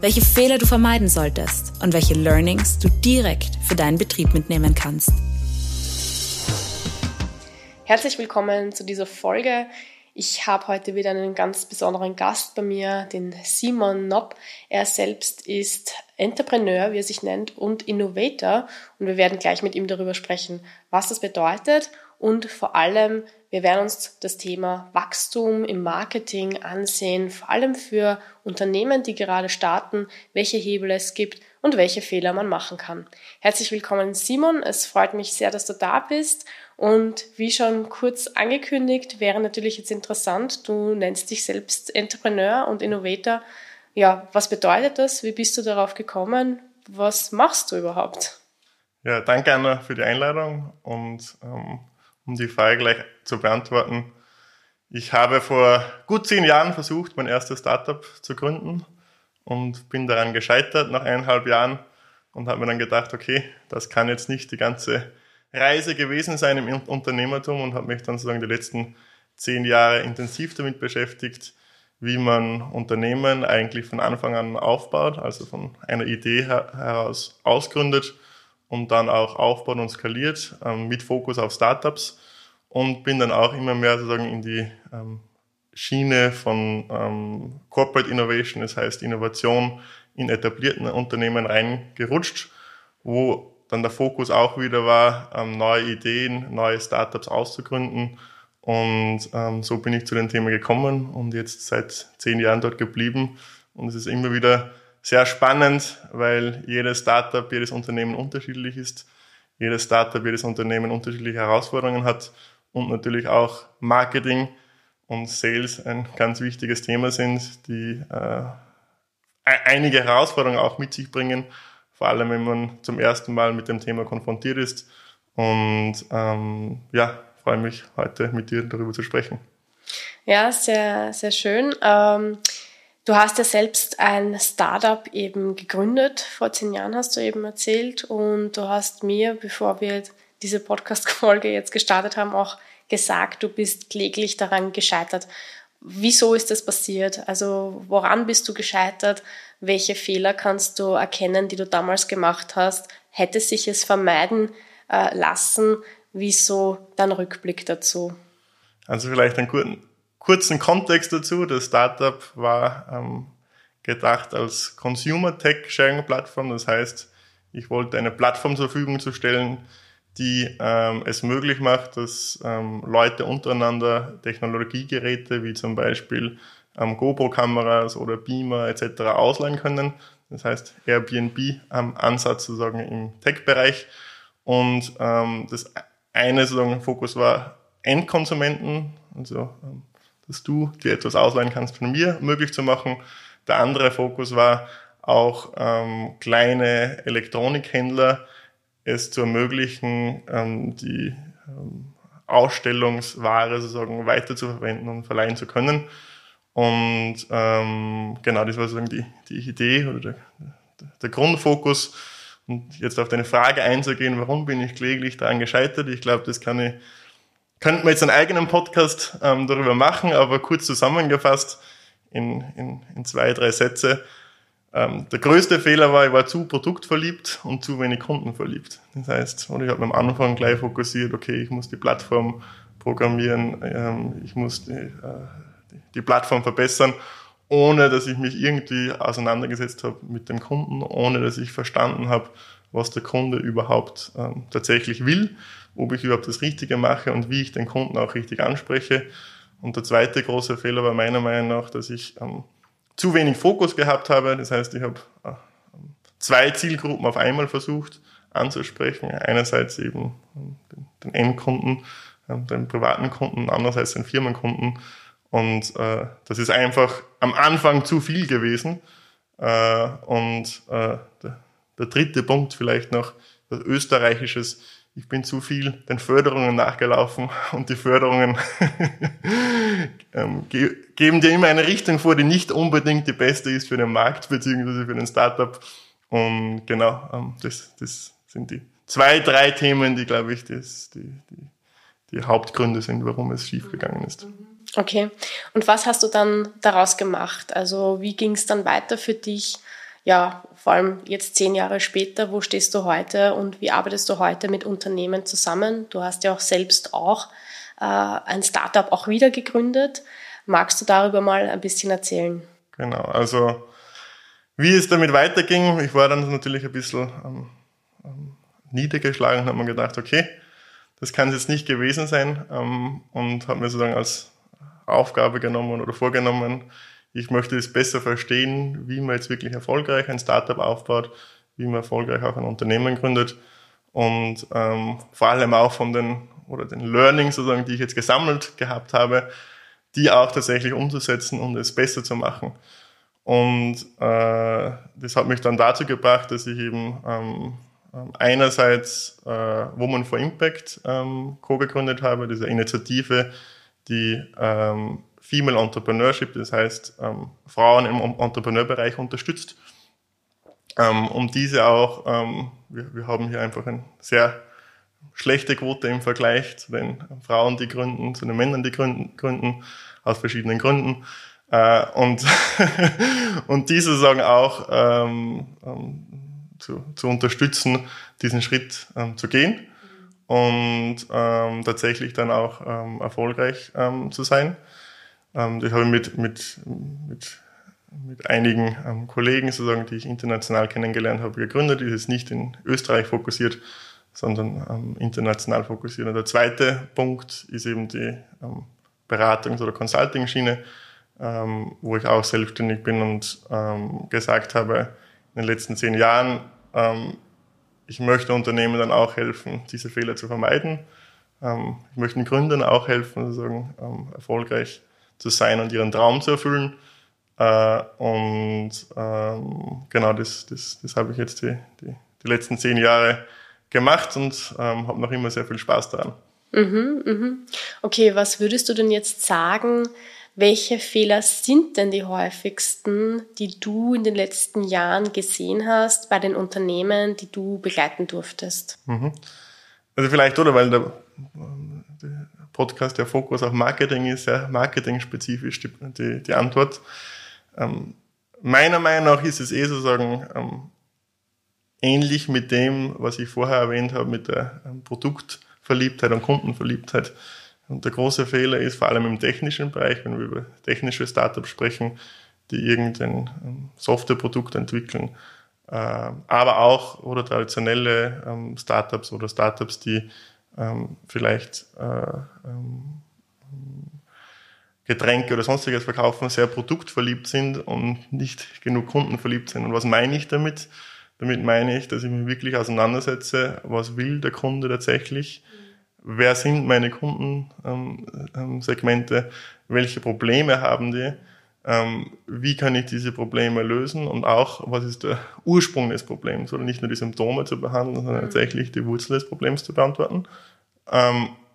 welche Fehler du vermeiden solltest und welche Learnings du direkt für deinen Betrieb mitnehmen kannst. Herzlich willkommen zu dieser Folge. Ich habe heute wieder einen ganz besonderen Gast bei mir, den Simon Nopp. Er selbst ist Entrepreneur, wie er sich nennt, und Innovator. Und wir werden gleich mit ihm darüber sprechen, was das bedeutet und vor allem, wir werden uns das Thema Wachstum im Marketing ansehen, vor allem für Unternehmen, die gerade starten, welche Hebel es gibt und welche Fehler man machen kann. Herzlich willkommen, Simon. Es freut mich sehr, dass du da bist. Und wie schon kurz angekündigt, wäre natürlich jetzt interessant, du nennst dich selbst Entrepreneur und Innovator. Ja, was bedeutet das? Wie bist du darauf gekommen? Was machst du überhaupt? Ja, danke Anna für die Einladung und ähm, um die Frage gleich zu beantworten. Ich habe vor gut zehn Jahren versucht, mein erstes Startup zu gründen und bin daran gescheitert nach eineinhalb Jahren und habe mir dann gedacht, okay, das kann jetzt nicht die ganze Reise gewesen sein im Unternehmertum und habe mich dann sozusagen die letzten zehn Jahre intensiv damit beschäftigt, wie man Unternehmen eigentlich von Anfang an aufbaut, also von einer Idee heraus ausgründet und dann auch aufbaut und skaliert ähm, mit Fokus auf Startups und bin dann auch immer mehr sozusagen in die ähm, Schiene von ähm, Corporate Innovation, das heißt Innovation in etablierten Unternehmen reingerutscht, wo dann der Fokus auch wieder war, ähm, neue Ideen, neue Startups auszugründen. Und ähm, so bin ich zu dem Thema gekommen und jetzt seit zehn Jahren dort geblieben. Und es ist immer wieder sehr spannend, weil jedes Startup, jedes Unternehmen unterschiedlich ist. Jedes Startup, jedes Unternehmen unterschiedliche Herausforderungen hat und natürlich auch Marketing und Sales ein ganz wichtiges Thema sind, die äh, einige Herausforderungen auch mit sich bringen, vor allem wenn man zum ersten Mal mit dem Thema konfrontiert ist. Und ähm, ja, freue mich heute mit dir darüber zu sprechen. Ja, sehr, sehr schön. Ähm Du hast ja selbst ein Startup eben gegründet, vor zehn Jahren hast du eben erzählt und du hast mir, bevor wir diese Podcast-Folge jetzt gestartet haben, auch gesagt, du bist kläglich daran gescheitert. Wieso ist das passiert? Also woran bist du gescheitert? Welche Fehler kannst du erkennen, die du damals gemacht hast? Hätte sich es vermeiden äh, lassen? Wieso dein Rückblick dazu? Also vielleicht einen kurzen, kurzen Kontext dazu. Das Startup war ähm, gedacht als Consumer Tech Sharing Plattform. Das heißt, ich wollte eine Plattform zur Verfügung zu stellen, die ähm, es möglich macht, dass ähm, Leute untereinander Technologiegeräte wie zum Beispiel ähm, GoPro-Kameras oder Beamer etc. ausleihen können. Das heißt Airbnb am Ansatz sozusagen im Tech-Bereich. Und ähm, das eine sozusagen Fokus war Endkonsumenten, also ähm, dass du dir etwas ausleihen kannst von mir möglich zu machen. Der andere Fokus war auch ähm, kleine Elektronikhändler, es zu ermöglichen, ähm, die ähm, Ausstellungsware sozusagen weiter zu verwenden und verleihen zu können. Und ähm, genau, das war sozusagen die, die Idee oder der, der Grundfokus. Und jetzt auf deine Frage einzugehen, warum bin ich kläglich daran gescheitert? Ich glaube, das kann ich, könnten wir jetzt einen eigenen Podcast ähm, darüber machen, aber kurz zusammengefasst in, in, in zwei, drei Sätze. Ähm, der größte Fehler war, ich war zu produktverliebt und zu wenig kundenverliebt. Das heißt, und ich habe am Anfang gleich fokussiert, okay, ich muss die Plattform programmieren, ähm, ich muss die, äh, die Plattform verbessern, ohne dass ich mich irgendwie auseinandergesetzt habe mit dem Kunden, ohne dass ich verstanden habe, was der Kunde überhaupt ähm, tatsächlich will, ob ich überhaupt das Richtige mache und wie ich den Kunden auch richtig anspreche. Und der zweite große Fehler war meiner Meinung nach, dass ich ähm, zu wenig Fokus gehabt habe. Das heißt, ich habe äh, zwei Zielgruppen auf einmal versucht anzusprechen. Einerseits eben den Endkunden, ähm, den privaten Kunden, andererseits den Firmenkunden. Und äh, das ist einfach am Anfang zu viel gewesen. Äh, und äh, der, der dritte Punkt vielleicht noch, das Österreichisches. Ich bin zu viel den Förderungen nachgelaufen und die Förderungen ähm, ge geben dir immer eine Richtung vor, die nicht unbedingt die beste ist für den Markt beziehungsweise für den Startup. Und genau, ähm, das, das sind die zwei, drei Themen, die, glaube ich, das, die, die, die Hauptgründe sind, warum es schiefgegangen ist. Okay. Und was hast du dann daraus gemacht? Also wie ging es dann weiter für dich? Ja, vor allem jetzt zehn Jahre später, wo stehst du heute und wie arbeitest du heute mit Unternehmen zusammen? Du hast ja auch selbst auch äh, ein Startup auch wieder gegründet. Magst du darüber mal ein bisschen erzählen? Genau, also wie es damit weiterging, ich war dann natürlich ein bisschen ähm, ähm, niedergeschlagen und habe mir gedacht, okay, das kann es jetzt nicht gewesen sein ähm, und habe mir sozusagen als Aufgabe genommen oder vorgenommen, ich möchte es besser verstehen, wie man jetzt wirklich erfolgreich ein Startup aufbaut, wie man erfolgreich auch ein Unternehmen gründet und ähm, vor allem auch von den oder den Learnings sozusagen, die ich jetzt gesammelt gehabt habe, die auch tatsächlich umzusetzen und es besser zu machen. Und äh, das hat mich dann dazu gebracht, dass ich eben ähm, ähm, einerseits äh, Woman for Impact ähm, co-gegründet habe, diese Initiative, die ähm, Female Entrepreneurship, das heißt ähm, Frauen im Entrepreneurbereich unterstützt, ähm, um diese auch, ähm, wir, wir haben hier einfach eine sehr schlechte Quote im Vergleich zu den Frauen, die gründen, zu den Männern, die gründen, gründen aus verschiedenen Gründen. Äh, und, und diese sagen auch ähm, ähm, zu, zu unterstützen, diesen Schritt ähm, zu gehen und ähm, tatsächlich dann auch ähm, erfolgreich ähm, zu sein. Ähm, das habe ich mit, mit, mit, mit einigen ähm, Kollegen, sozusagen, die ich international kennengelernt habe, gegründet. Ist es nicht in Österreich fokussiert, sondern ähm, international fokussiert. Und der zweite Punkt ist eben die ähm, Beratungs- oder Consulting-Schiene, ähm, wo ich auch selbstständig bin und ähm, gesagt habe, in den letzten zehn Jahren, ähm, ich möchte Unternehmen dann auch helfen, diese Fehler zu vermeiden. Ich möchte den Gründern auch helfen, sozusagen, erfolgreich zu sein und ihren Traum zu erfüllen. Äh, und ähm, genau das, das, das habe ich jetzt die, die, die letzten zehn Jahre gemacht und ähm, habe noch immer sehr viel Spaß daran. Mhm, mhm. Okay, was würdest du denn jetzt sagen, welche Fehler sind denn die häufigsten, die du in den letzten Jahren gesehen hast bei den Unternehmen, die du begleiten durftest? Mhm. Also vielleicht, oder weil der, Podcast der Fokus auf Marketing ist, sehr marketing-spezifisch die, die, die Antwort. Ähm, meiner Meinung nach ist es eh sozusagen ähm, ähnlich mit dem, was ich vorher erwähnt habe, mit der ähm, Produktverliebtheit und Kundenverliebtheit. Und der große Fehler ist vor allem im technischen Bereich, wenn wir über technische Startups sprechen, die irgendein ähm, Softwareprodukt entwickeln, äh, aber auch oder traditionelle ähm, Startups oder Startups, die ähm, vielleicht äh, Getränke oder sonstiges verkaufen, sehr produktverliebt sind und nicht genug kundenverliebt sind. Und was meine ich damit? Damit meine ich, dass ich mich wirklich auseinandersetze, was will der Kunde tatsächlich, wer sind meine Kundensegmente, ähm, ähm, welche Probleme haben die, ähm, wie kann ich diese Probleme lösen und auch, was ist der Ursprung des Problems, oder nicht nur die Symptome zu behandeln, sondern mhm. tatsächlich die Wurzel des Problems zu beantworten.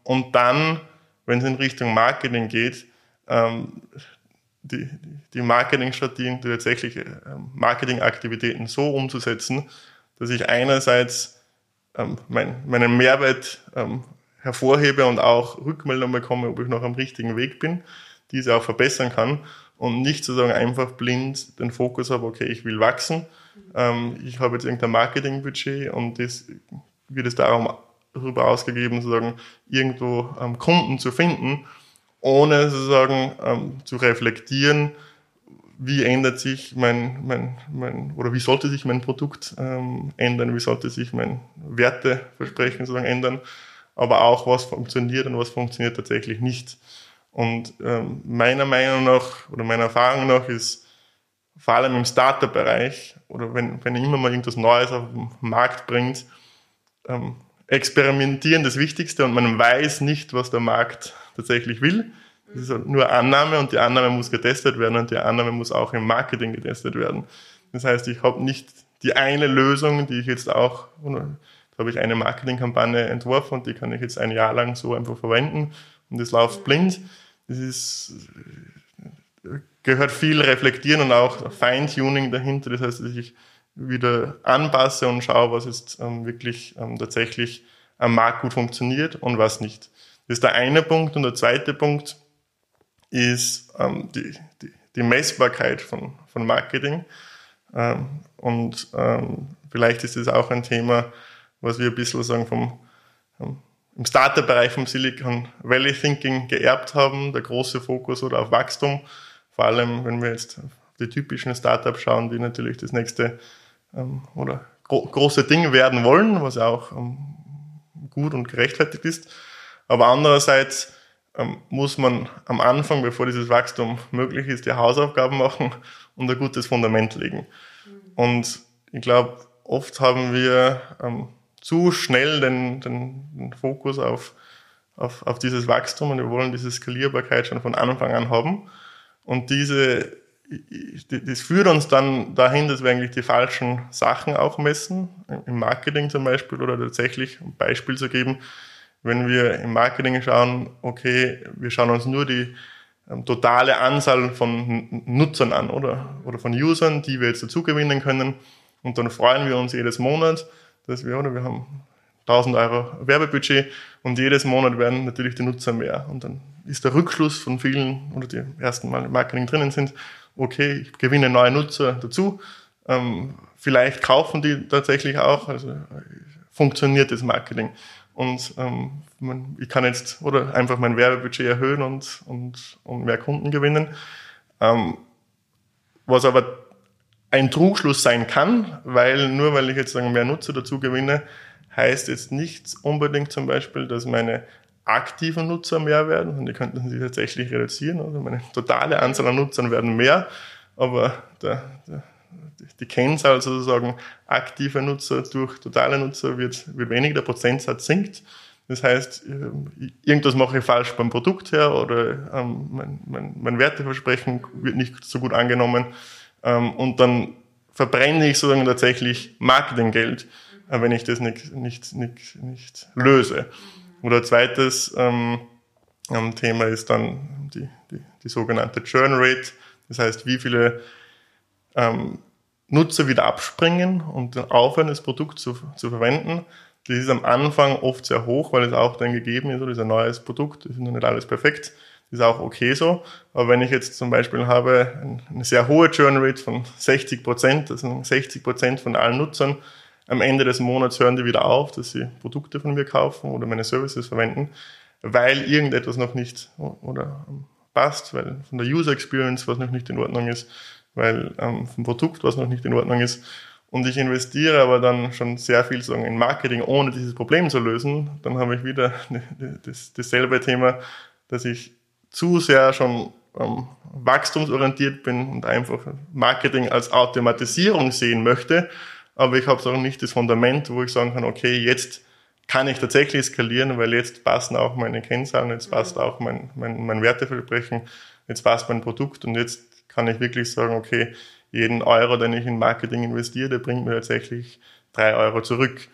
und dann, wenn es in Richtung Marketing geht, die, die Marketingstrategien, die tatsächlich Marketingaktivitäten so umzusetzen, dass ich einerseits mein, meinen Mehrwert hervorhebe und auch Rückmeldungen bekomme, ob ich noch am richtigen Weg bin, diese auch verbessern kann und nicht sozusagen einfach blind den Fokus habe, okay, ich will wachsen, ähm, ich habe jetzt irgendein Marketingbudget und das wird es darum darüber ausgegeben, sozusagen irgendwo ähm, Kunden zu finden, ohne sozusagen ähm, zu reflektieren, wie ändert sich mein, mein, mein oder wie sollte sich mein Produkt ähm, ändern, wie sollte sich mein Werteversprechen sozusagen ändern aber auch was funktioniert und was funktioniert tatsächlich nicht. Und ähm, meiner Meinung nach oder meiner Erfahrung nach ist vor allem im Startup-Bereich oder wenn, wenn immer mal irgendwas Neues auf den Markt bringt, ähm, experimentieren das Wichtigste und man weiß nicht, was der Markt tatsächlich will. Das ist nur Annahme und die Annahme muss getestet werden und die Annahme muss auch im Marketing getestet werden. Das heißt, ich habe nicht die eine Lösung, die ich jetzt auch, da habe ich eine Marketingkampagne entworfen und die kann ich jetzt ein Jahr lang so einfach verwenden und das läuft blind. Das ist, gehört viel Reflektieren und auch Feintuning dahinter. Das heißt, dass ich wieder anpasse und schaue, was jetzt ähm, wirklich ähm, tatsächlich am Markt gut funktioniert und was nicht. Das ist der eine Punkt. Und der zweite Punkt ist ähm, die, die, die Messbarkeit von, von Marketing. Ähm, und ähm, vielleicht ist das auch ein Thema, was wir ein bisschen sagen vom ähm, im Startup-Bereich vom Silicon Valley Thinking geerbt haben, der große Fokus oder auf Wachstum. Vor allem, wenn wir jetzt auf die typischen Startups schauen, die natürlich das nächste ähm, oder gro große Ding werden wollen, was ja auch ähm, gut und gerechtfertigt ist. Aber andererseits ähm, muss man am Anfang, bevor dieses Wachstum möglich ist, die Hausaufgaben machen und ein gutes Fundament legen. Und ich glaube, oft haben wir ähm, zu schnell den, den, Fokus auf, auf, auf dieses Wachstum und wir wollen diese Skalierbarkeit schon von Anfang an haben. Und diese, das führt uns dann dahin, dass wir eigentlich die falschen Sachen auch messen, im Marketing zum Beispiel, oder tatsächlich, ein Beispiel zu geben, wenn wir im Marketing schauen, okay, wir schauen uns nur die ähm, totale Anzahl von Nutzern an oder, oder von Usern, die wir jetzt dazu gewinnen können. Und dann freuen wir uns jedes Monat, dass wir, oder wir haben 1000 Euro Werbebudget und jedes Monat werden natürlich die Nutzer mehr. Und dann ist der Rückschluss von vielen, oder die ersten Mal im Marketing drinnen sind, okay, ich gewinne neue Nutzer dazu. Ähm, vielleicht kaufen die tatsächlich auch, also funktioniert das Marketing. Und ähm, ich kann jetzt oder einfach mein Werbebudget erhöhen und, und, und mehr Kunden gewinnen. Ähm, was aber ein Trugschluss sein kann, weil nur weil ich jetzt sagen, mehr Nutzer dazu gewinne, heißt jetzt nicht unbedingt zum Beispiel, dass meine aktiven Nutzer mehr werden und die könnten sich tatsächlich reduzieren. Also meine totale Anzahl an Nutzern werden mehr, aber der, der die Kennzahl sozusagen aktiver Nutzer durch totale Nutzer wird, wird weniger, der Prozentsatz sinkt. Das heißt, äh, irgendwas mache ich falsch beim Produkt her oder ähm, mein, mein, mein Werteversprechen wird nicht so gut angenommen und dann verbrenne ich sozusagen tatsächlich Marketinggeld, äh, wenn ich das nicht, nicht, nicht, nicht löse. Oder zweites ähm, Thema ist dann die, die, die sogenannte Churn Rate. Das heißt, wie viele ähm, Nutzer wieder abspringen und aufhören, das Produkt zu, zu verwenden. Das ist am Anfang oft sehr hoch, weil es auch dann gegeben ist, oder ist ein neues Produkt, ist noch nicht alles perfekt, ist auch okay so. Aber wenn ich jetzt zum Beispiel habe eine sehr hohe Churn Rate von 60 Prozent, also 60 Prozent von allen Nutzern, am Ende des Monats hören die wieder auf, dass sie Produkte von mir kaufen oder meine Services verwenden, weil irgendetwas noch nicht oder passt, weil von der User Experience was noch nicht in Ordnung ist weil ähm, vom Produkt was noch nicht in Ordnung ist. Und ich investiere aber dann schon sehr viel sagen, in Marketing, ohne dieses Problem zu lösen. Dann habe ich wieder das, dasselbe Thema, dass ich zu sehr schon ähm, wachstumsorientiert bin und einfach Marketing als Automatisierung sehen möchte. Aber ich habe auch nicht das Fundament, wo ich sagen kann, okay, jetzt kann ich tatsächlich skalieren, weil jetzt passen auch meine Kennzahlen, jetzt passt auch mein, mein, mein Werteversprechen, jetzt passt mein Produkt und jetzt kann ich wirklich sagen, okay, jeden Euro, den ich in Marketing investiere, der bringt mir tatsächlich drei Euro zurück.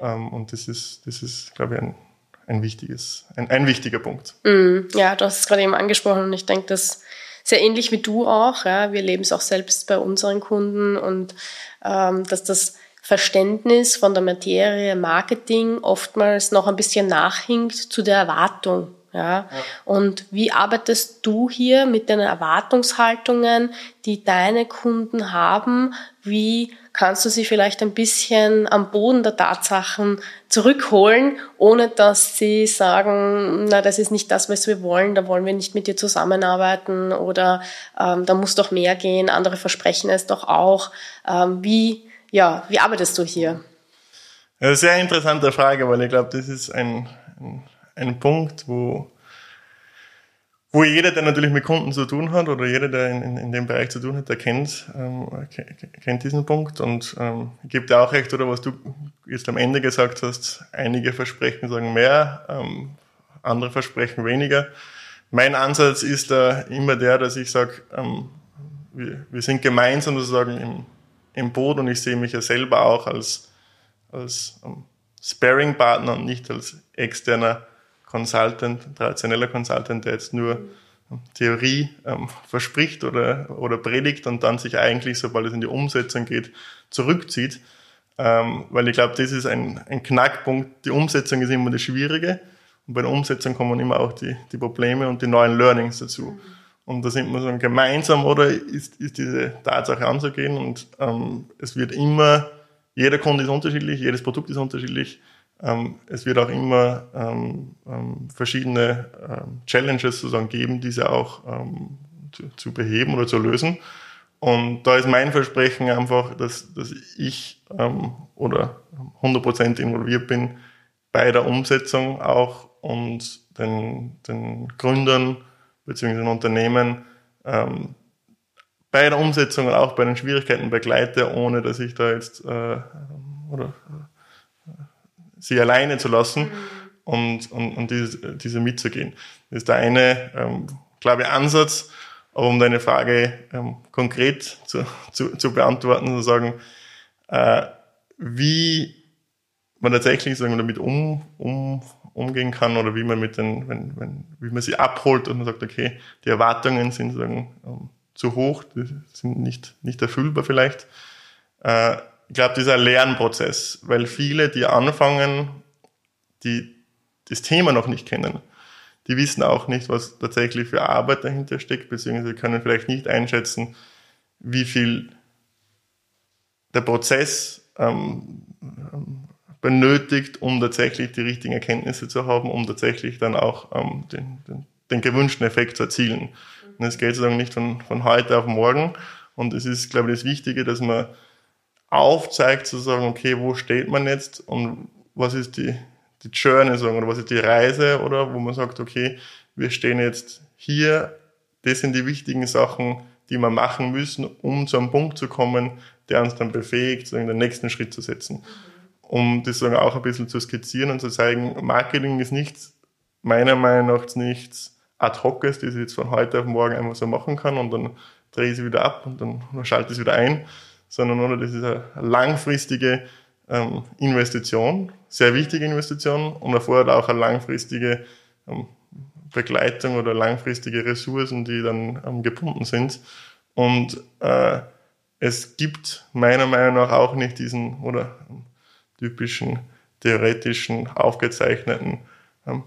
Ja. Ähm, und das ist, das ist, glaube ich, ein, ein wichtiges, ein, ein wichtiger Punkt. Mm, ja, du hast es gerade eben angesprochen und ich denke, das sehr ähnlich wie du auch. Ja, wir leben es auch selbst bei unseren Kunden und ähm, dass das Verständnis von der Materie Marketing oftmals noch ein bisschen nachhinkt zu der Erwartung. Ja? ja? Und wie arbeitest du hier mit den Erwartungshaltungen, die deine Kunden haben? Wie kannst du sie vielleicht ein bisschen am Boden der Tatsachen zurückholen, ohne dass sie sagen, na, das ist nicht das, was wir wollen, da wollen wir nicht mit dir zusammenarbeiten oder ähm, da muss doch mehr gehen, andere versprechen es doch auch. Ähm, wie, ja, wie arbeitest du hier? Eine sehr interessante Frage, weil ich glaube, das ist ein, ein ein Punkt, wo, wo jeder, der natürlich mit Kunden zu tun hat oder jeder, der in, in, in dem Bereich zu tun hat, der kennt, ähm, kennt diesen Punkt und ähm, gibt dir auch recht, oder was du jetzt am Ende gesagt hast, einige Versprechen sagen mehr, ähm, andere versprechen weniger. Mein Ansatz ist da immer der, dass ich sage, ähm, wir, wir sind gemeinsam sozusagen im, im Boot und ich sehe mich ja selber auch als, als ähm, Sparing-Partner und nicht als externer Consultant, traditioneller Consultant, der jetzt nur ähm, Theorie ähm, verspricht oder, oder predigt und dann sich eigentlich, sobald es in die Umsetzung geht, zurückzieht. Ähm, weil ich glaube, das ist ein, ein Knackpunkt. Die Umsetzung ist immer das Schwierige. Und bei der Umsetzung kommen immer auch die, die Probleme und die neuen Learnings dazu. Und da sind wir so gemeinsam, oder ist, ist diese Tatsache anzugehen. Und ähm, es wird immer, jeder Kunde ist unterschiedlich, jedes Produkt ist unterschiedlich. Ähm, es wird auch immer ähm, ähm, verschiedene ähm, Challenges sozusagen geben, diese auch ähm, zu, zu beheben oder zu lösen. Und da ist mein Versprechen einfach, dass, dass ich oder 100% involviert bin bei der Umsetzung auch und den, den Gründern bzw. den Unternehmen bei der Umsetzung und auch bei den Schwierigkeiten begleite, ohne dass ich da jetzt äh, oder sie alleine zu lassen mhm. und, und, und diese, diese mitzugehen. Das ist der eine, ähm, glaube ich, Ansatz. Aber um deine Frage ähm, konkret zu, zu, zu beantworten, zu sagen, äh, wie man tatsächlich sagen, damit um, um, umgehen kann oder wie man mit den, wenn, wenn, wie man sie abholt und man sagt, okay, die Erwartungen sind sagen, ähm, zu hoch, die sind nicht, nicht erfüllbar vielleicht. Äh, ich glaube, dieser Lernprozess, weil viele, die anfangen, die das Thema noch nicht kennen, die wissen auch nicht, was tatsächlich für Arbeit dahinter steckt, beziehungsweise können vielleicht nicht einschätzen, wie viel der Prozess ähm, benötigt, um tatsächlich die richtigen Erkenntnisse zu haben, um tatsächlich dann auch ähm, den, den, den, gewünschten Effekt zu erzielen. Und es geht sozusagen nicht von, von heute auf morgen. Und es ist, glaube ich, das Wichtige, dass man aufzeigt, zu sagen, okay, wo steht man jetzt und was ist die, die Journey sagen, oder was ist die Reise oder wo man sagt, okay, wir stehen jetzt hier, das sind die wichtigen Sachen, die wir machen müssen, um zu einem Punkt zu kommen, der uns dann befähigt, sozusagen den nächsten Schritt zu setzen. Um das sozusagen auch ein bisschen zu skizzieren und zu zeigen, Marketing ist nichts, meiner Meinung nach nichts ad hoc ist, das ich jetzt von heute auf morgen einfach so machen kann und dann drehe ich sie wieder ab und dann schalte ich es wieder ein, sondern das ist eine langfristige ähm, Investition, sehr wichtige Investition und erfordert auch eine langfristige ähm, Begleitung oder langfristige Ressourcen, die dann ähm, gebunden sind. Und äh, es gibt meiner Meinung nach auch nicht diesen oder ähm, typischen theoretischen aufgezeichneten ähm,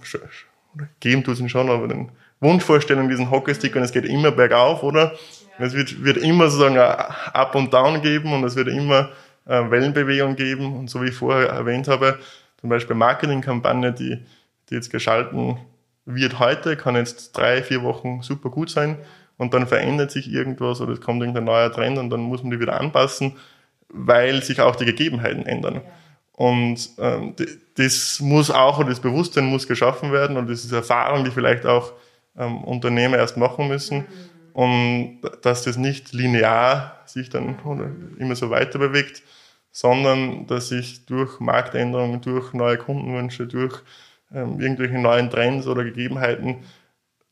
geben tut es schon, aber den Wunschvorstellung diesen Hockeystick und es geht immer bergauf, oder? Es wird, wird immer sozusagen Up und Down geben und es wird immer äh, Wellenbewegung geben. Und so wie ich vorher erwähnt habe, zum Beispiel Marketingkampagne, die, die jetzt geschalten wird heute, kann jetzt drei, vier Wochen super gut sein und dann verändert sich irgendwas oder es kommt irgendein neuer Trend und dann muss man die wieder anpassen, weil sich auch die Gegebenheiten ändern. Und ähm, das muss auch, oder das Bewusstsein muss geschaffen werden und das ist Erfahrung, die vielleicht auch ähm, Unternehmer erst machen müssen. Und dass das nicht linear sich dann immer so weiter bewegt, sondern dass ich durch Marktänderungen, durch neue Kundenwünsche, durch ähm, irgendwelche neuen Trends oder Gegebenheiten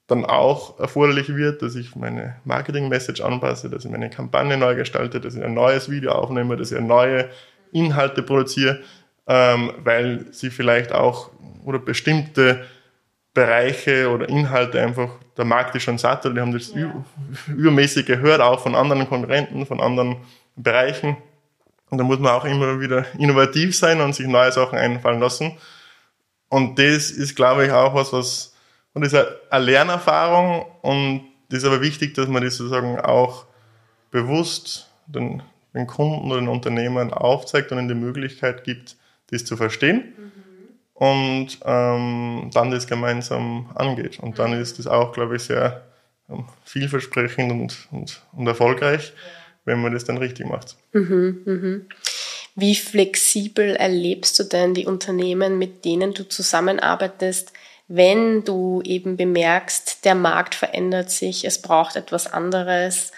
dann auch erforderlich wird, dass ich meine Marketing-Message anpasse, dass ich meine Kampagne neu gestalte, dass ich ein neues Video aufnehme, dass ich neue Inhalte produziere, ähm, weil sie vielleicht auch oder bestimmte Bereiche oder Inhalte einfach, der Markt ist schon satt, die haben das ja. übermäßig gehört, auch von anderen Konkurrenten, von anderen Bereichen. Und da muss man auch immer wieder innovativ sein und sich neue Sachen einfallen lassen. Und das ist, glaube ich, auch was, was, und das ist eine Lernerfahrung und das ist aber wichtig, dass man das sozusagen auch bewusst den, den Kunden oder den Unternehmern aufzeigt und ihnen die Möglichkeit gibt, das zu verstehen mhm. Und ähm, dann das gemeinsam angeht. Und dann ist das auch, glaube ich, sehr ähm, vielversprechend und, und, und erfolgreich. Wenn man das dann richtig macht. Mhm, mhm. Wie flexibel erlebst du denn die Unternehmen, mit denen du zusammenarbeitest, wenn du eben bemerkst, der Markt verändert sich, es braucht etwas anderes?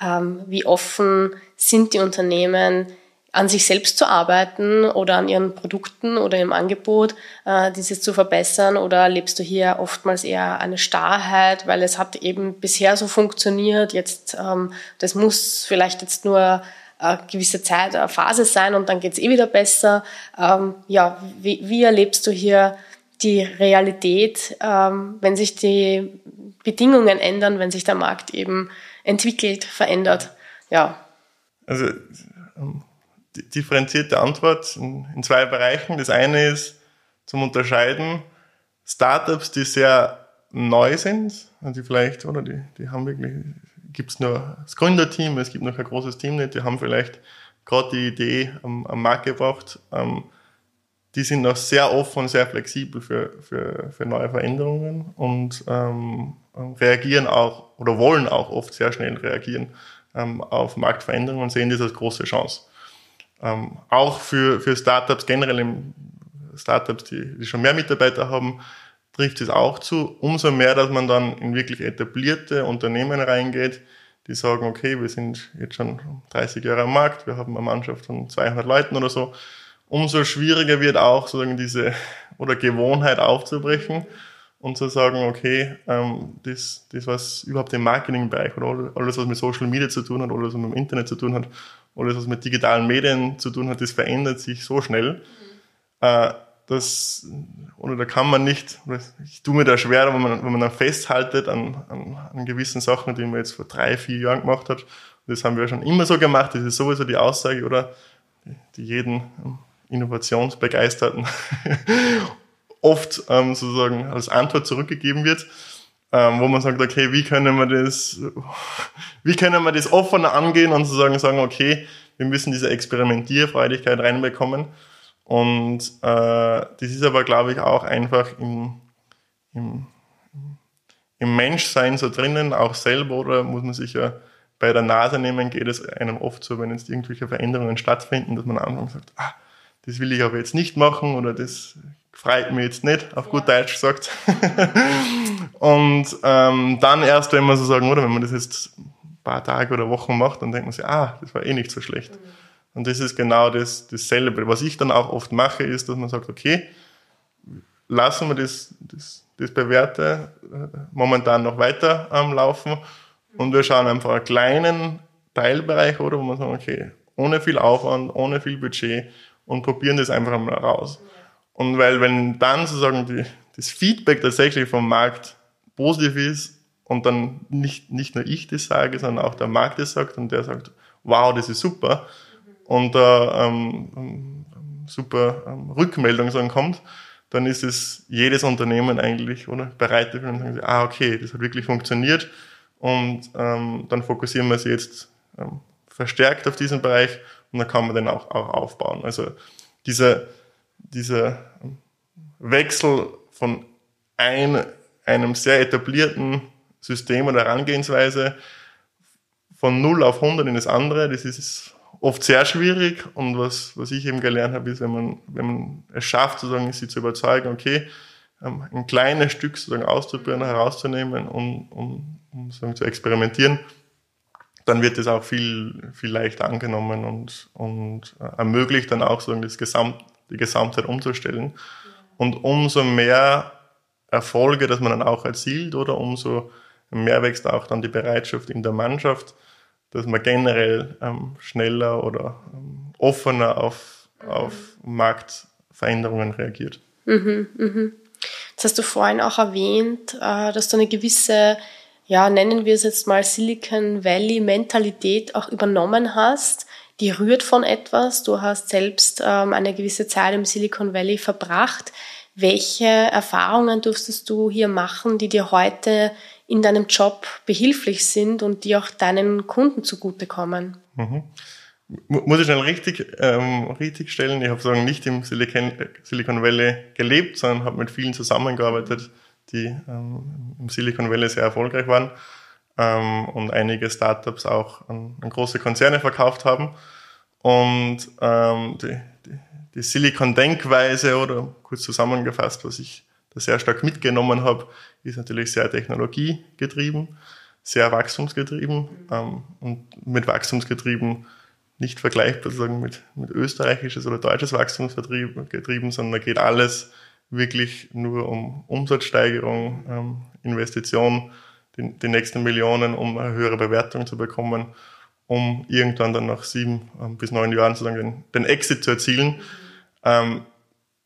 Ähm, wie offen sind die Unternehmen, an sich selbst zu arbeiten oder an ihren Produkten oder im Angebot, äh, dieses zu verbessern? Oder lebst du hier oftmals eher eine Starrheit, weil es hat eben bisher so funktioniert, jetzt ähm, das muss vielleicht jetzt nur eine gewisse Zeit, eine Phase sein und dann geht's eh wieder besser. Ähm, ja, wie, wie erlebst du hier die Realität, ähm, wenn sich die Bedingungen ändern, wenn sich der Markt eben entwickelt, verändert? Ja. Also differenzierte Antwort in, in zwei Bereichen. Das eine ist zum Unterscheiden Startups, die sehr neu sind, also die vielleicht, oder die, die haben wirklich, gibt es nur das Gründerteam, es gibt noch ein großes Team nicht, die haben vielleicht gerade die Idee am, am Markt gebracht. Ähm, die sind noch sehr offen und sehr flexibel für, für, für neue Veränderungen und ähm, reagieren auch oder wollen auch oft sehr schnell reagieren ähm, auf Marktveränderungen und sehen das als große Chance. Ähm, auch für, für Startups generell im Startups, die, die schon mehr Mitarbeiter haben, trifft es auch zu. Umso mehr, dass man dann in wirklich etablierte Unternehmen reingeht, die sagen, okay, wir sind jetzt schon 30 Jahre am Markt, wir haben eine Mannschaft von 200 Leuten oder so umso schwieriger wird auch sozusagen diese oder Gewohnheit aufzubrechen und zu sagen, okay, ähm, das, das was überhaupt im Marketingbereich oder alles, was mit Social Media zu tun hat, alles, was mit dem Internet zu tun hat, alles, was mit digitalen Medien zu tun hat, das verändert sich so schnell. Äh, das, oder da kann man nicht, ich tue mir da schwer, wenn man, wenn man dann festhaltet an, an, an gewissen Sachen, die man jetzt vor drei, vier Jahren gemacht hat. Das haben wir schon immer so gemacht, das ist sowieso die Aussage, oder? Die jeden Innovationsbegeisterten oft ähm, sozusagen als Antwort zurückgegeben wird, ähm, wo man sagt, okay, wie können wir das, wie können wir das offener angehen und sozusagen sagen, okay, wir müssen diese Experimentierfreudigkeit reinbekommen. Und äh, das ist aber, glaube ich, auch einfach im, im, im Menschsein so drinnen, auch selber, oder muss man sich ja bei der Nase nehmen, geht es einem oft so, wenn jetzt irgendwelche Veränderungen stattfinden, dass man am Anfang sagt, ah, das will ich aber jetzt nicht machen oder das freut mich jetzt nicht, auf gut Deutsch gesagt. und ähm, dann erst, wenn man so sagen, oder wenn man das jetzt ein paar Tage oder Wochen macht, dann denkt man sich, ah, das war eh nicht so schlecht. Mhm. Und das ist genau das, dasselbe. Was ich dann auch oft mache, ist, dass man sagt, okay, lassen wir das, das, das Bewährte äh, momentan noch weiter am ähm, Laufen und wir schauen einfach einen kleinen Teilbereich, oder, wo man sagt, okay, ohne viel Aufwand, ohne viel Budget, und probieren das einfach mal raus. Und weil, wenn dann sozusagen die, das Feedback tatsächlich vom Markt positiv ist und dann nicht, nicht nur ich das sage, sondern auch der Markt das sagt und der sagt, wow, das ist super und da ähm, super ähm, Rückmeldung sagen kommt, dann ist es jedes Unternehmen eigentlich oder bereit dafür und sagen, ah, okay, das hat wirklich funktioniert und ähm, dann fokussieren wir sie jetzt ähm, verstärkt auf diesen Bereich und dann kann man den auch, auch aufbauen. Also dieser, dieser Wechsel von ein, einem sehr etablierten System oder Herangehensweise von 0 auf 100 in das andere, das ist oft sehr schwierig. Und was, was ich eben gelernt habe, ist, wenn man, wenn man es schafft, sozusagen, sie zu überzeugen, okay, ähm, ein kleines Stück sozusagen auszuprobieren, herauszunehmen und um, um sozusagen zu experimentieren, dann wird es auch viel, viel leichter angenommen und, und äh, ermöglicht dann auch so das Gesamt, die Gesamtheit umzustellen. Und umso mehr Erfolge, dass man dann auch erzielt, oder umso mehr wächst auch dann die Bereitschaft in der Mannschaft, dass man generell ähm, schneller oder ähm, offener auf, auf Marktveränderungen reagiert. Mhm, mhm. Das hast du vorhin auch erwähnt, äh, dass du eine gewisse ja, nennen wir es jetzt mal Silicon Valley Mentalität auch übernommen hast. Die rührt von etwas. Du hast selbst ähm, eine gewisse Zeit im Silicon Valley verbracht. Welche Erfahrungen durftest du hier machen, die dir heute in deinem Job behilflich sind und die auch deinen Kunden zugutekommen? Mhm. Muss ich schnell richtig, ähm, richtig stellen. Ich habe sagen nicht im Silicon, Silicon Valley gelebt, sondern habe mit vielen zusammengearbeitet die ähm, im Silicon Valley sehr erfolgreich waren ähm, und einige Startups auch an, an, große Konzerne verkauft haben. Und ähm, die, die, die Silicon-Denkweise oder kurz zusammengefasst, was ich da sehr stark mitgenommen habe, ist natürlich sehr technologiegetrieben, sehr wachstumsgetrieben ähm, und mit wachstumsgetrieben nicht vergleichbar sozusagen mit, mit österreichisches oder deutsches Wachstumsgetrieben, sondern da geht alles wirklich nur um Umsatzsteigerung, ähm, Investition, die, die nächsten Millionen, um eine höhere Bewertung zu bekommen. um irgendwann dann nach sieben ähm, bis neun Jahren sozusagen den, den Exit zu erzielen. Ähm,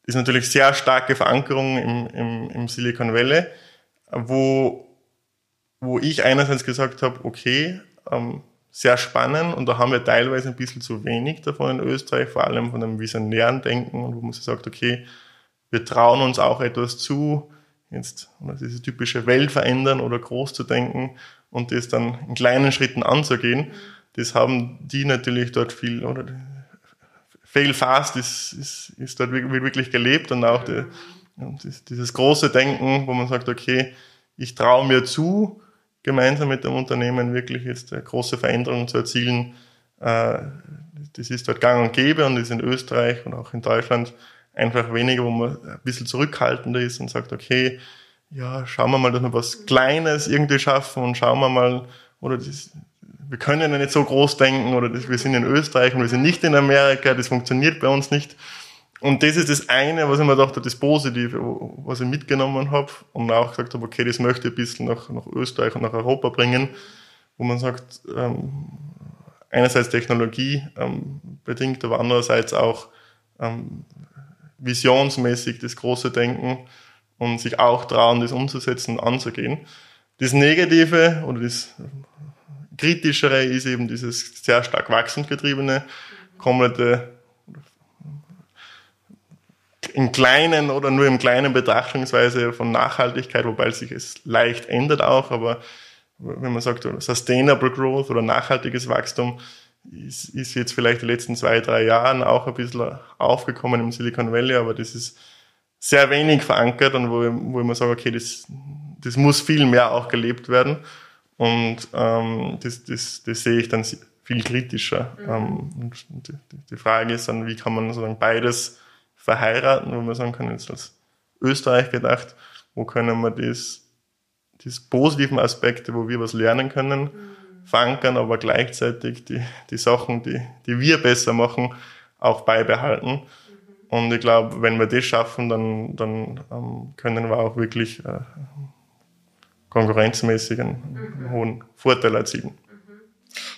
ist natürlich sehr starke Verankerung im, im, im Silicon Valley, wo, wo ich einerseits gesagt habe, okay, ähm, sehr spannend und da haben wir teilweise ein bisschen zu wenig davon in Österreich, vor allem von einem visionären Denken wo man sich sagt, okay, wir trauen uns auch etwas zu, jetzt diese typische Welt verändern oder groß zu denken und das dann in kleinen Schritten anzugehen. Das haben die natürlich dort viel, oder fail fast ist, ist, ist dort wirklich gelebt und auch die, dieses große Denken, wo man sagt, okay, ich traue mir zu, gemeinsam mit dem Unternehmen wirklich jetzt große Veränderungen zu erzielen. Äh, das ist dort gang und gäbe und ist in Österreich und auch in Deutschland einfach weniger, wo man ein bisschen zurückhaltender ist und sagt, okay, ja, schauen wir mal, dass wir was Kleines irgendwie schaffen und schauen wir mal, oder das, wir können ja nicht so groß denken, oder das, wir sind in Österreich und wir sind nicht in Amerika, das funktioniert bei uns nicht. Und das ist das eine, was ich mir dachte, das Positive, was ich mitgenommen habe und auch gesagt habe, okay, das möchte ich ein bisschen nach, nach Österreich und nach Europa bringen, wo man sagt, ähm, einerseits Technologie ähm, bedingt, aber andererseits auch ähm, visionsmäßig das große Denken und sich auch trauen, das umzusetzen, anzugehen. Das Negative oder das Kritischere ist eben dieses sehr stark wachsend getriebene, komplette in kleinen oder nur im kleinen Betrachtungsweise von Nachhaltigkeit, wobei sich es leicht ändert auch, aber wenn man sagt, Sustainable Growth oder nachhaltiges Wachstum, ist, ist jetzt vielleicht die letzten zwei, drei Jahren auch ein bisschen aufgekommen im Silicon Valley, aber das ist sehr wenig verankert und wo, wo ich mir sage, okay, das, das muss viel mehr auch gelebt werden. Und ähm, das, das, das sehe ich dann viel kritischer. Mhm. Ähm, und die, die Frage ist dann, wie kann man sozusagen beides verheiraten, wo man sagen kann, jetzt als Österreich gedacht, wo können wir das, diese positiven Aspekte, wo wir was lernen können, mhm. Verankern, aber gleichzeitig die, die Sachen, die, die wir besser machen, auch beibehalten. Und ich glaube, wenn wir das schaffen, dann, dann ähm, können wir auch wirklich äh, konkurrenzmäßig einen mhm. hohen Vorteil erzielen. Mhm.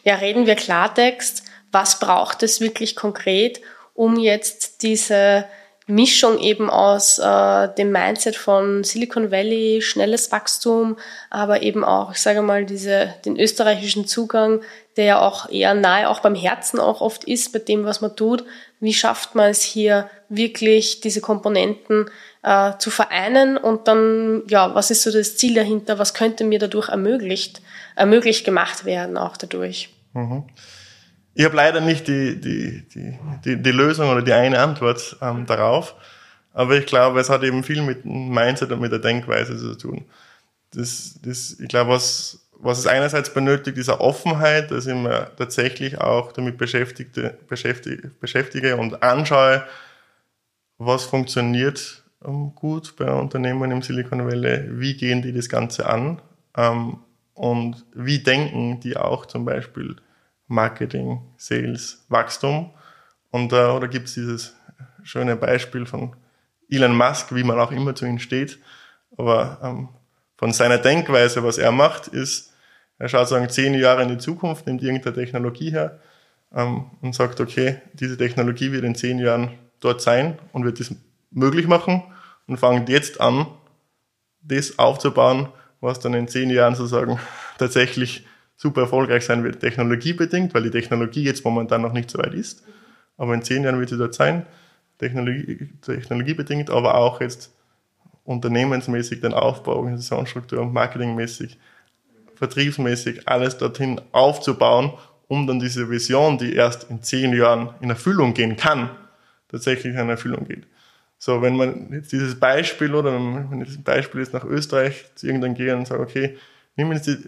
Ja, reden wir Klartext. Was braucht es wirklich konkret, um jetzt diese Mischung eben aus äh, dem Mindset von Silicon Valley, schnelles Wachstum, aber eben auch, ich sage mal, diese, den österreichischen Zugang, der ja auch eher nahe auch beim Herzen auch oft ist bei dem, was man tut. Wie schafft man es hier wirklich, diese Komponenten äh, zu vereinen und dann, ja, was ist so das Ziel dahinter? Was könnte mir dadurch ermöglicht, ermöglicht gemacht werden auch dadurch? Mhm. Ich habe leider nicht die, die, die, die, die Lösung oder die eine Antwort ähm, darauf, aber ich glaube, es hat eben viel mit dem Mindset und mit der Denkweise zu tun. Das, das, ich glaube, was, was es einerseits benötigt, ist eine Offenheit, dass ich mir tatsächlich auch damit beschäftigte, beschäftige, beschäftige und anschaue, was funktioniert ähm, gut bei Unternehmen im Silicon Valley, wie gehen die das Ganze an ähm, und wie denken die auch zum Beispiel Marketing, Sales, Wachstum. Und äh, oder gibt es dieses schöne Beispiel von Elon Musk, wie man auch immer zu ihm steht. Aber ähm, von seiner Denkweise, was er macht, ist, er schaut sagen zehn Jahre in die Zukunft, nimmt irgendeine Technologie her ähm, und sagt, okay, diese Technologie wird in zehn Jahren dort sein und wird das möglich machen und fängt jetzt an, das aufzubauen, was dann in zehn Jahren sozusagen tatsächlich super erfolgreich sein wird, technologiebedingt, weil die Technologie jetzt momentan noch nicht so weit ist. Aber in zehn Jahren wird sie dort sein, Technologie, technologiebedingt, aber auch jetzt unternehmensmäßig den Aufbau, Organisationsstruktur, marketingmäßig, vertriebsmäßig alles dorthin aufzubauen, um dann diese Vision, die erst in zehn Jahren in Erfüllung gehen kann, tatsächlich in Erfüllung geht. So, wenn man jetzt dieses Beispiel oder wenn ich das Beispiel jetzt nach Österreich zu irgendwann gehe und sage, okay,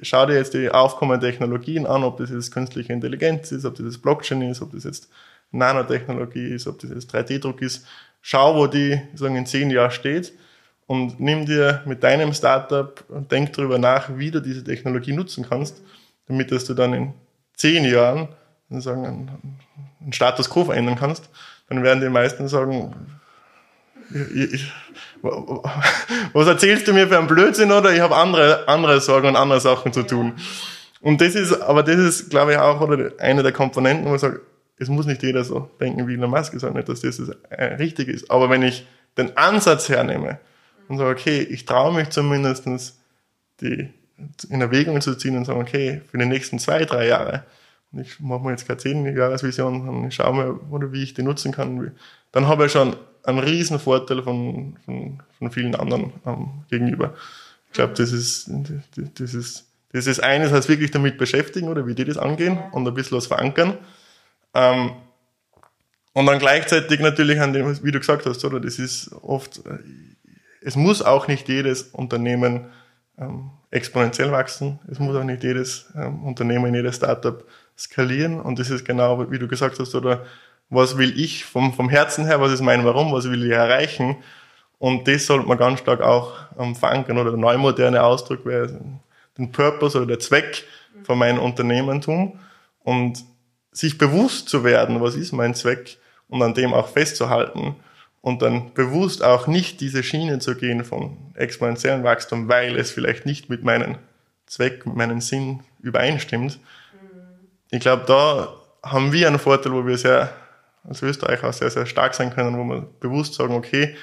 schau dir jetzt die aufkommenden Technologien an, ob das jetzt künstliche Intelligenz ist, ob das jetzt Blockchain ist, ob das jetzt Nanotechnologie ist, ob das jetzt 3D-Druck ist. Schau, wo die sagen, in zehn Jahren steht und nimm dir mit deinem Startup und denk darüber nach, wie du diese Technologie nutzen kannst, damit dass du dann in zehn Jahren sagen, einen Status quo verändern kannst. Dann werden die meisten sagen, ich, ich, was erzählst du mir für einen Blödsinn oder ich habe andere, andere Sorgen und andere Sachen zu tun. Und das ist, aber das ist, glaube ich, auch oder eine der Komponenten, wo man sagt, es muss nicht jeder so denken wie Elon Musk, ich sage nicht, dass das, äh, richtig ist. Aber wenn ich den Ansatz hernehme und sage, okay, ich traue mich zumindestens die in Erwägung zu ziehen und sagen, okay, für die nächsten zwei, drei Jahre, ich mache mir jetzt keine zehn Jahresvision und schaue mir, oder wie ich die nutzen kann, dann habe ich schon einen riesen Vorteil von, von, von vielen anderen ähm, gegenüber. Ich glaube, das ist, das ist, das ist eines, heißt wirklich damit beschäftigen oder wie die das angehen und ein bisschen was verankern. Ähm, und dann gleichzeitig natürlich an dem, wie du gesagt hast, oder? Das ist oft, äh, es muss auch nicht jedes Unternehmen ähm, exponentiell wachsen. Es muss auch nicht jedes ähm, Unternehmen, jedes Startup skalieren. Und das ist genau, wie du gesagt hast, oder was will ich vom, vom Herzen her, was ist mein Warum, was will ich erreichen? Und das sollte man ganz stark auch ähm, verankern. Oder der neumoderne Ausdruck wäre den Purpose oder der Zweck von meinem Unternehmertum. Und sich bewusst zu werden, was ist mein Zweck und an dem auch festzuhalten und dann bewusst auch nicht diese Schiene zu gehen von exponentiellen Wachstum, weil es vielleicht nicht mit meinem Zweck, mit meinem Sinn übereinstimmt. Ich glaube, da haben wir einen Vorteil, wo wir sehr als Österreicher auch sehr, sehr stark sein können, wo wir bewusst sagen, okay,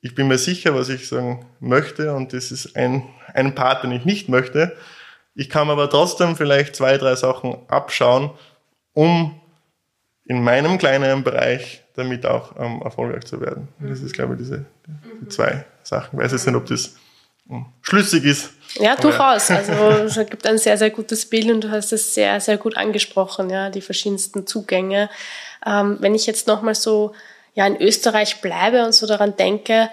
ich bin mir sicher, was ich sagen möchte und das ist ein, ein Part, den ich nicht möchte. Ich kann aber trotzdem vielleicht zwei, drei Sachen abschauen um in meinem kleineren Bereich damit auch ähm, erfolgreich zu werden. Das ist, glaube ich, diese die zwei Sachen. Ich weiß jetzt nicht, ob das schlüssig ist. Ja, durchaus. Also es gibt ein sehr, sehr gutes Bild und du hast es sehr, sehr gut angesprochen, ja, die verschiedensten Zugänge. Ähm, wenn ich jetzt nochmal so ja, in Österreich bleibe und so daran denke,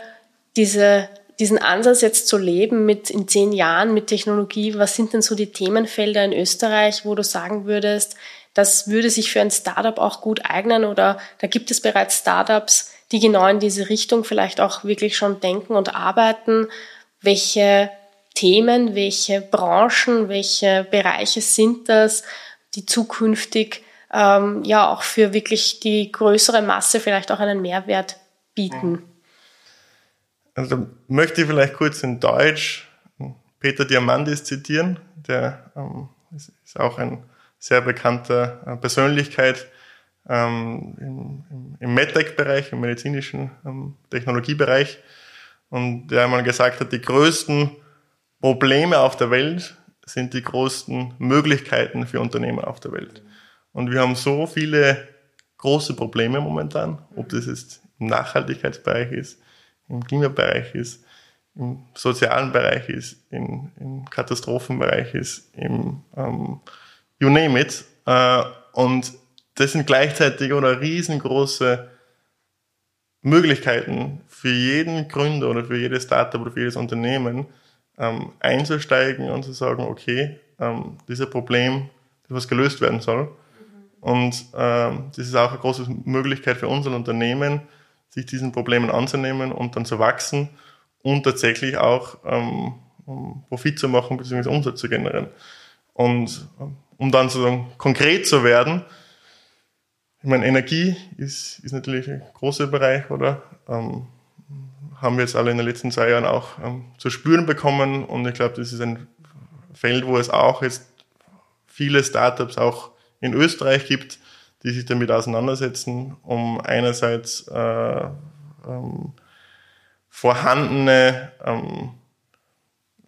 diese diesen Ansatz jetzt zu leben mit in zehn Jahren mit Technologie, was sind denn so die Themenfelder in Österreich, wo du sagen würdest, das würde sich für ein Startup auch gut eignen oder da gibt es bereits Startups, die genau in diese Richtung vielleicht auch wirklich schon denken und arbeiten. Welche Themen, welche Branchen, welche Bereiche sind das, die zukünftig ähm, ja auch für wirklich die größere Masse vielleicht auch einen Mehrwert bieten? Also möchte ich vielleicht kurz in Deutsch Peter Diamandis zitieren, der ähm, ist auch ein sehr bekannte äh, Persönlichkeit ähm, im, im MedTech-Bereich, im medizinischen ähm, Technologiebereich. Und der einmal gesagt hat, die größten Probleme auf der Welt sind die größten Möglichkeiten für Unternehmen auf der Welt. Und wir haben so viele große Probleme momentan, ob das jetzt im Nachhaltigkeitsbereich ist, im Klimabereich ist, im sozialen Bereich ist, im, im Katastrophenbereich ist, im ähm, you name it. Äh, und das sind gleichzeitig oder riesengroße Möglichkeiten für jeden Gründer oder für jedes Startup oder für jedes Unternehmen ähm, einzusteigen und zu sagen, okay, ähm, dieses Problem, das was gelöst werden soll. Mhm. Und ähm, das ist auch eine große Möglichkeit für unser Unternehmen, sich diesen Problemen anzunehmen und dann zu wachsen und tatsächlich auch ähm, Profit zu machen bzw. Umsatz zu generieren. Und ähm, um dann sozusagen konkret zu werden. Ich meine, Energie ist, ist natürlich ein großer Bereich, oder? Ähm, haben wir jetzt alle in den letzten zwei Jahren auch ähm, zu spüren bekommen. Und ich glaube, das ist ein Feld, wo es auch jetzt viele Startups auch in Österreich gibt, die sich damit auseinandersetzen, um einerseits äh, ähm, vorhandene ähm,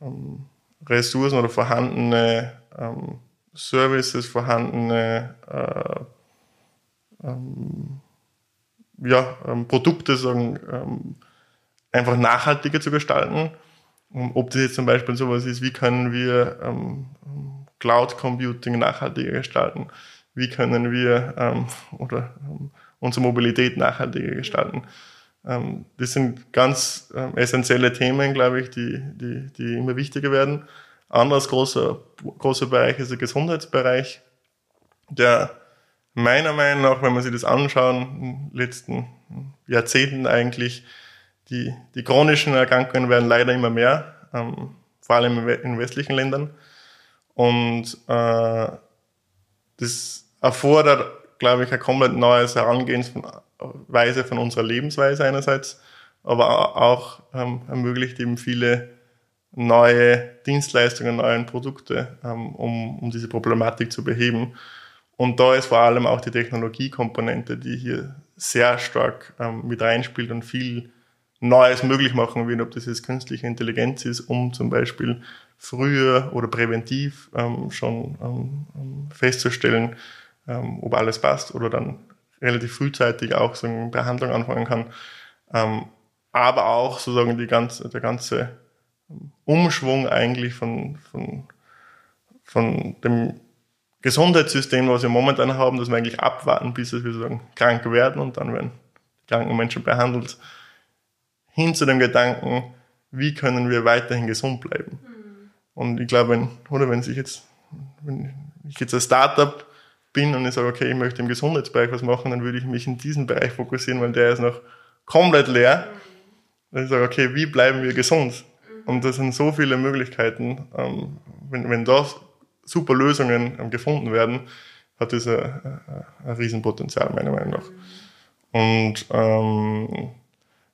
ähm Ressourcen oder vorhandene ähm, Services, vorhandene äh, ähm, ja, ähm, Produkte sagen, ähm, einfach nachhaltiger zu gestalten. Ob das jetzt zum Beispiel sowas ist, wie können wir ähm, Cloud Computing nachhaltiger gestalten? Wie können wir ähm, oder ähm, unsere Mobilität nachhaltiger gestalten? Das sind ganz essentielle Themen, glaube ich, die, die, die immer wichtiger werden. Anderes großer, großer Bereich ist der Gesundheitsbereich, der meiner Meinung nach, wenn man sich das anschaut, in den letzten Jahrzehnten eigentlich, die, die chronischen Erkrankungen werden leider immer mehr, ähm, vor allem in westlichen Ländern. Und äh, das erfordert, glaube ich, ein komplett neues Herangehensweise von unserer Lebensweise einerseits, aber auch ähm, ermöglicht eben viele neue Dienstleistungen, neue Produkte, ähm, um, um diese Problematik zu beheben. Und da ist vor allem auch die Technologiekomponente, die hier sehr stark ähm, mit reinspielt und viel Neues möglich machen will, ob das jetzt künstliche Intelligenz ist, um zum Beispiel früher oder präventiv ähm, schon ähm, ähm festzustellen, ähm, ob alles passt oder dann relativ frühzeitig auch so eine Behandlung anfangen kann. Ähm, aber auch sozusagen die ganze, der ganze Umschwung eigentlich von, von, von dem Gesundheitssystem, was wir momentan haben, dass wir eigentlich abwarten, bis wir sozusagen krank werden und dann werden kranken Menschen behandelt, hin zu dem Gedanken, wie können wir weiterhin gesund bleiben. Mhm. Und ich glaube, wenn, oder wenn sich jetzt, wenn ich jetzt ein Startup bin und ich sage, okay, ich möchte im Gesundheitsbereich was machen, dann würde ich mich in diesen Bereich fokussieren, weil der ist noch komplett leer. Mhm. Ich sage, okay, wie bleiben wir gesund? Mhm. Und das sind so viele Möglichkeiten. Ähm, wenn, wenn da super Lösungen ähm, gefunden werden, hat das ein, ein Riesenpotenzial, meiner Meinung nach. Und ähm,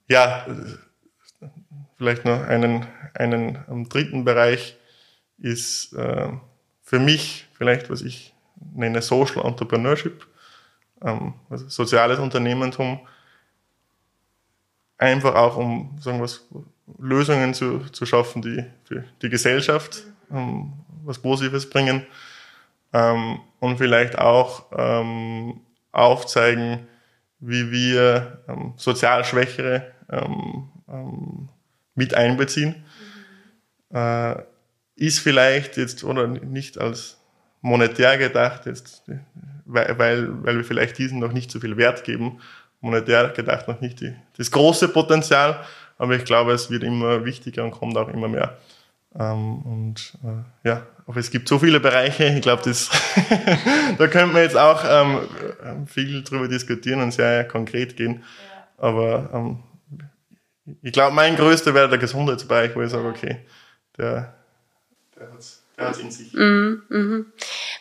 ja, vielleicht noch einen, einen um, dritten Bereich ist äh, für mich vielleicht, was ich nenne Social Entrepreneurship, ähm, also soziales Unternehmertum, einfach auch um sagen was, Lösungen zu, zu schaffen, die für die Gesellschaft ähm, was Positives bringen ähm, und vielleicht auch ähm, aufzeigen, wie wir ähm, sozial Schwächere ähm, ähm, mit einbeziehen. Mhm. Äh, ist vielleicht jetzt oder nicht als monetär gedacht, jetzt, weil, weil, weil wir vielleicht diesen noch nicht so viel Wert geben, monetär gedacht noch nicht die, das große Potenzial, aber ich glaube, es wird immer wichtiger und kommt auch immer mehr. Ähm, und äh, ja, aber es gibt so viele Bereiche, ich glaube, das da könnte man jetzt auch ähm, viel drüber diskutieren und sehr konkret gehen. Aber ähm, ich glaube, mein größter wäre der Gesundheitsbereich, wo ich sage, okay, der, der hat es in sich. Mm -hmm.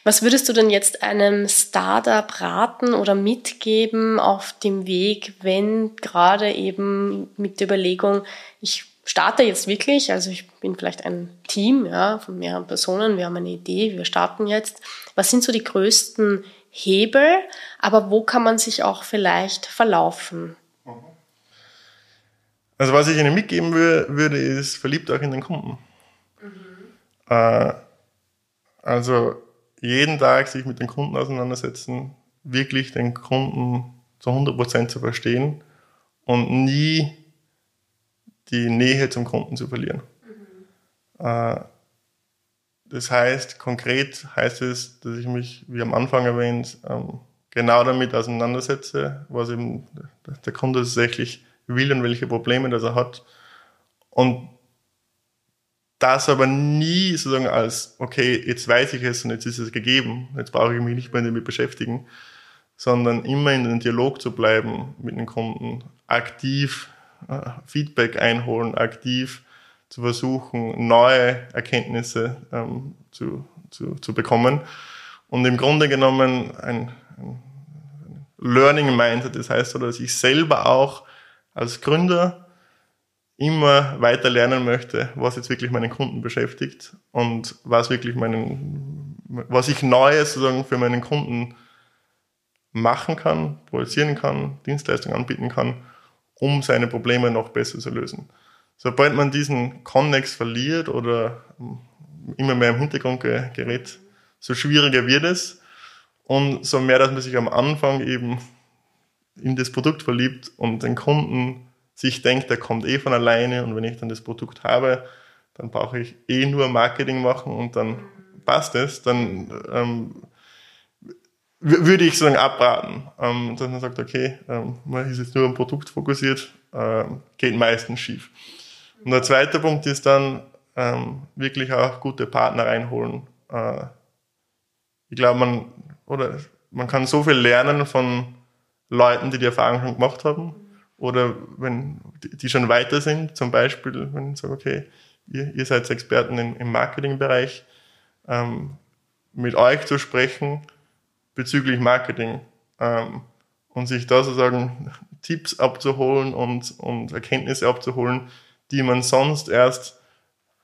Was würdest du denn jetzt einem Startup raten oder mitgeben auf dem Weg, wenn gerade eben mit der Überlegung, ich starte jetzt wirklich, also ich bin vielleicht ein Team ja, von mehreren Personen, wir haben eine Idee, wir starten jetzt. Was sind so die größten Hebel, aber wo kann man sich auch vielleicht verlaufen? Also was ich Ihnen mitgeben würde, ist, verliebt euch in den Kunden. Mhm. Äh, also jeden Tag sich mit den Kunden auseinandersetzen, wirklich den Kunden zu 100% zu verstehen und nie die Nähe zum Kunden zu verlieren. Mhm. Äh, das heißt, konkret heißt es, dass ich mich, wie am Anfang erwähnt, ähm, genau damit auseinandersetze, was eben der Kunde tatsächlich will und welche Probleme das er hat. Und das aber nie sozusagen als, okay, jetzt weiß ich es und jetzt ist es gegeben, jetzt brauche ich mich nicht mehr damit beschäftigen, sondern immer in den Dialog zu bleiben mit den Kunden, aktiv Feedback einholen, aktiv zu versuchen, neue Erkenntnisse ähm, zu, zu, zu bekommen. Und im Grunde genommen ein, ein Learning Mindset, das heißt, dass ich selber auch als Gründer immer weiter lernen möchte, was jetzt wirklich meinen Kunden beschäftigt und was wirklich meinen, was ich Neues sozusagen für meinen Kunden machen kann, produzieren kann, Dienstleistungen anbieten kann, um seine Probleme noch besser zu lösen. Sobald man diesen Connex verliert oder immer mehr im Hintergrund gerät, so schwieriger wird es und so mehr, dass man sich am Anfang eben in das Produkt verliebt und den Kunden sich denkt, der kommt eh von alleine und wenn ich dann das Produkt habe, dann brauche ich eh nur Marketing machen und dann passt es, dann ähm, würde ich sozusagen abraten. Ähm, dass man sagt, okay, ähm, man ist jetzt nur am Produkt fokussiert, äh, geht meistens schief. Und der zweite Punkt ist dann ähm, wirklich auch gute Partner reinholen. Äh, ich glaube, man, oder man kann so viel lernen von Leuten, die die Erfahrung schon gemacht haben oder wenn die schon weiter sind, zum Beispiel, wenn ich sage, okay, ihr, ihr seid Experten in, im Marketingbereich, ähm, mit euch zu sprechen bezüglich Marketing ähm, und sich da sozusagen Tipps abzuholen und, und Erkenntnisse abzuholen, die man sonst erst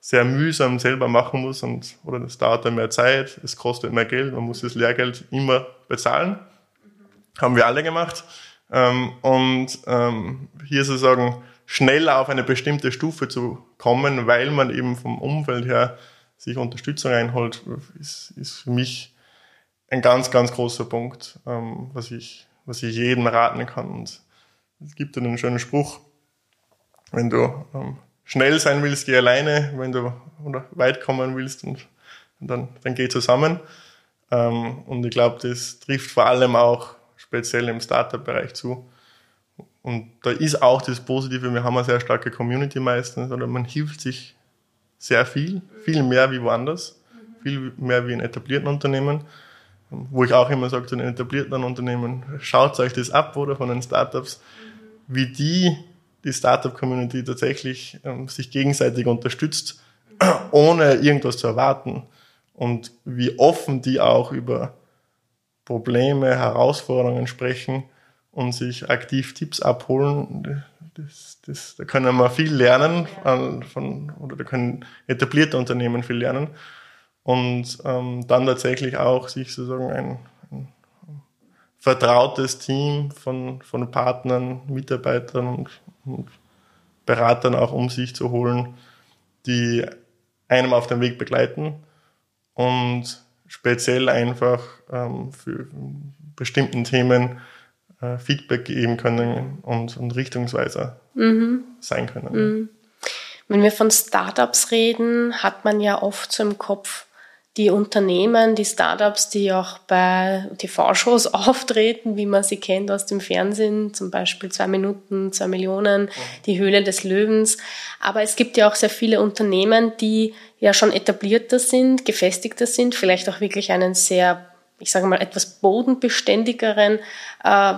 sehr mühsam selber machen muss und oder das dauert dann mehr Zeit, es kostet mehr Geld, man muss das Lehrgeld immer bezahlen. Haben wir alle gemacht. Ähm, und ähm, hier sozusagen schneller auf eine bestimmte Stufe zu kommen, weil man eben vom Umfeld her sich Unterstützung einholt, ist, ist für mich ein ganz, ganz großer Punkt, ähm, was, ich, was ich jedem raten kann. Und es gibt einen schönen Spruch, wenn du ähm, schnell sein willst, geh alleine, wenn du weit kommen willst, und, und dann, dann geh zusammen. Ähm, und ich glaube, das trifft vor allem auch speziell im Startup-Bereich zu. Und da ist auch das Positive, wir haben eine sehr starke Community meistens, oder man hilft sich sehr viel, viel mehr wie woanders, viel mehr wie in etablierten Unternehmen. Wo ich auch immer sage zu den etablierten Unternehmen, schaut euch das ab, oder von den Startups, wie die die Startup-Community tatsächlich ähm, sich gegenseitig unterstützt, ohne irgendwas zu erwarten. Und wie offen die auch über Probleme, Herausforderungen sprechen und sich aktiv Tipps abholen. Das, das, da können wir viel lernen ja. von, oder da können etablierte Unternehmen viel lernen. Und ähm, dann tatsächlich auch sich sozusagen ein, ein vertrautes Team von, von Partnern, Mitarbeitern und und Beratern auch um sich zu holen, die einem auf dem Weg begleiten und speziell einfach ähm, für bestimmten Themen äh, Feedback geben können und, und Richtungsweiser mhm. sein können. Mhm. Wenn wir von Startups reden, hat man ja oft so im Kopf, die Unternehmen, die Startups, die auch bei TV-Shows auftreten, wie man sie kennt aus dem Fernsehen, zum Beispiel zwei Minuten, zwei Millionen, die Höhle des Löwens. Aber es gibt ja auch sehr viele Unternehmen, die ja schon etablierter sind, gefestigter sind, vielleicht auch wirklich einen sehr ich sage mal, etwas bodenbeständigeren äh,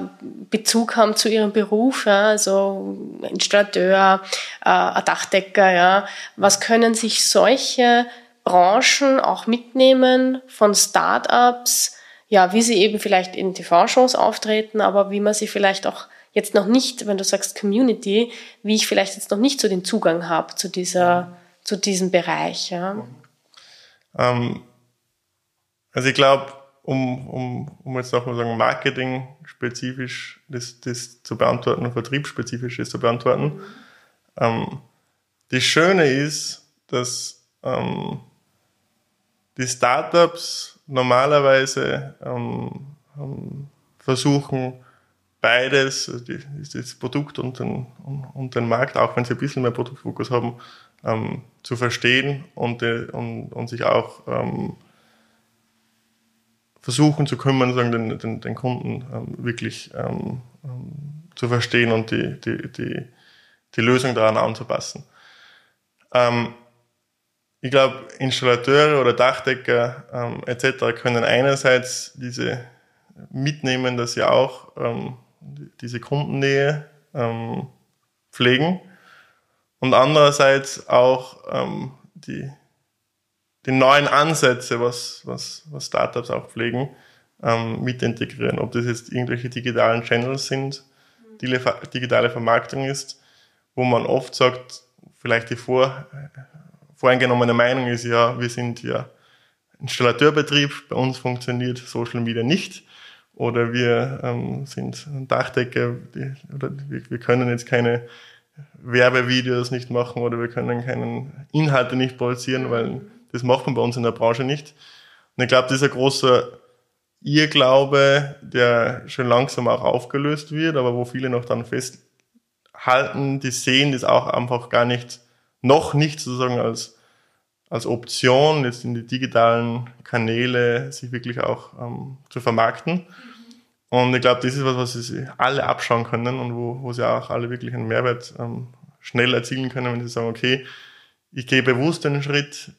Bezug haben zu ihrem Beruf, ja, also Installateur, äh, Dachdecker, ja. Was können sich solche Branchen auch mitnehmen von Startups, ja, wie sie eben vielleicht in TV-Shows auftreten, aber wie man sie vielleicht auch jetzt noch nicht, wenn du sagst Community, wie ich vielleicht jetzt noch nicht so den Zugang habe zu dieser, zu diesem Bereich. Ja. Ähm, also ich glaube, um, um, um jetzt auch mal sagen, Marketing spezifisch das, das zu beantworten und vertriebsspezifisch das zu beantworten. Mhm. Ähm, das Schöne ist, dass ähm, die Startups normalerweise ähm, ähm, versuchen, beides, also das Produkt und den, und den Markt, auch wenn sie ein bisschen mehr Produktfokus haben, ähm, zu verstehen und, äh, und, und sich auch ähm, versuchen zu kümmern, sagen, den, den, den Kunden ähm, wirklich ähm, ähm, zu verstehen und die, die, die, die Lösung daran anzupassen. Ähm, ich glaube, Installateure oder Dachdecker ähm, etc. können einerseits diese mitnehmen, dass sie auch ähm, diese Kundennähe ähm, pflegen und andererseits auch ähm, die, die neuen Ansätze, was, was, was Startups auch pflegen, ähm, mit integrieren. Ob das jetzt irgendwelche digitalen Channels sind, digitale Vermarktung ist, wo man oft sagt, vielleicht die Vor voreingenommene Meinung ist ja, wir sind ja Installateurbetrieb, bei uns funktioniert Social Media nicht. Oder wir ähm, sind Dachdecker, die, oder wir, wir können jetzt keine Werbevideos nicht machen oder wir können keine Inhalte nicht produzieren, weil das macht man bei uns in der Branche nicht. Und ich glaube, das ist ein großer Irrglaube, der schon langsam auch aufgelöst wird, aber wo viele noch dann festhalten, die sehen das auch einfach gar nicht, noch nicht sozusagen als als Option, jetzt in die digitalen Kanäle sich wirklich auch ähm, zu vermarkten. Und ich glaube, das ist was, was sie alle abschauen können und wo, wo sie auch alle wirklich einen Mehrwert ähm, schnell erzielen können, wenn sie sagen, okay, ich gehe bewusst einen Schritt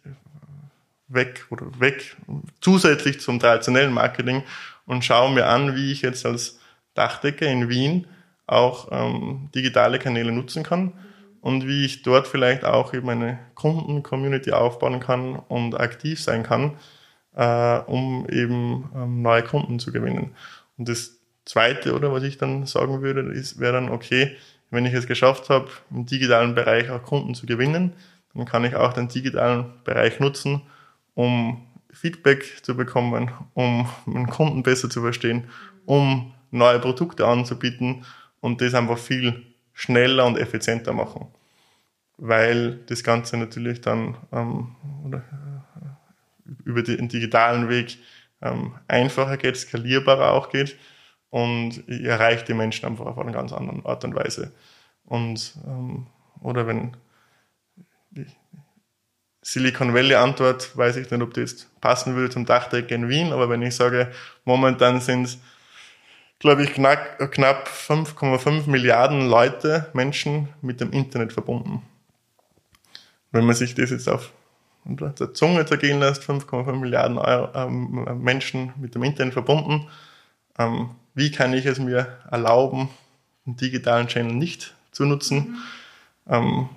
weg oder weg zusätzlich zum traditionellen Marketing und schaue mir an, wie ich jetzt als Dachdecker in Wien auch ähm, digitale Kanäle nutzen kann und wie ich dort vielleicht auch eben eine Kunden-Community aufbauen kann und aktiv sein kann, äh, um eben ähm, neue Kunden zu gewinnen. Und das Zweite, oder was ich dann sagen würde, ist, wäre dann, okay, wenn ich es geschafft habe, im digitalen Bereich auch Kunden zu gewinnen, dann kann ich auch den digitalen Bereich nutzen, um Feedback zu bekommen, um meinen Kunden besser zu verstehen, um neue Produkte anzubieten und das einfach viel schneller und effizienter machen. Weil das Ganze natürlich dann ähm, oder, äh, über den digitalen Weg ähm, einfacher geht, skalierbarer auch geht und ich erreiche die Menschen einfach auf eine ganz andere Art und Weise. Und ähm, oder wenn die Silicon Valley Antwort, weiß ich nicht, ob das passen würde zum Dachdeck in Wien, aber wenn ich sage, momentan sind es, glaube ich, knapp, knapp 5,5 Milliarden Leute, Menschen mit dem Internet verbunden. Wenn man sich das jetzt auf der Zunge zergehen lässt, 5,5 Milliarden Euro, ähm, Menschen mit dem Internet verbunden, ähm, wie kann ich es mir erlauben, einen digitalen Channel nicht zu nutzen? Ähm,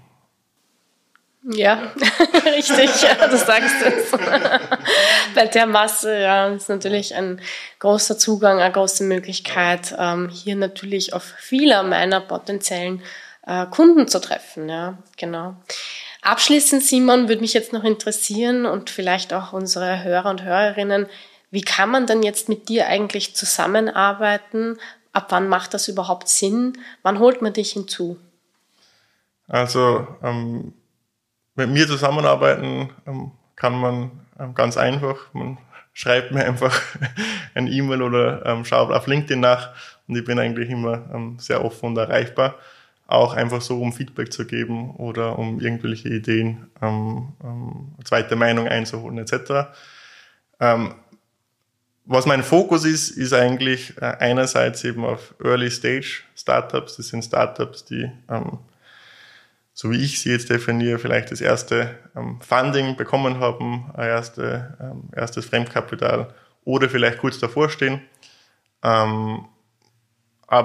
ja, richtig, du sagst es. Bei der Masse ja, ist natürlich ein großer Zugang, eine große Möglichkeit, ähm, hier natürlich auf viele meiner potenziellen äh, Kunden zu treffen. Ja, genau. Abschließend, Simon, würde mich jetzt noch interessieren und vielleicht auch unsere Hörer und Hörerinnen, wie kann man denn jetzt mit dir eigentlich zusammenarbeiten? Ab wann macht das überhaupt Sinn? Wann holt man dich hinzu? Also ähm, mit mir zusammenarbeiten ähm, kann man ähm, ganz einfach. Man schreibt mir einfach ein E-Mail oder ähm, schaut auf LinkedIn nach und ich bin eigentlich immer ähm, sehr offen und erreichbar. Auch einfach so, um Feedback zu geben oder um irgendwelche Ideen, ähm, ähm, zweite Meinung einzuholen etc. Ähm, was mein Fokus ist, ist eigentlich äh, einerseits eben auf Early Stage Startups. Das sind Startups, die ähm, so wie ich sie jetzt definiere, vielleicht das erste ähm, Funding bekommen haben, erste, ähm, erstes Fremdkapital oder vielleicht kurz davor stehen, aber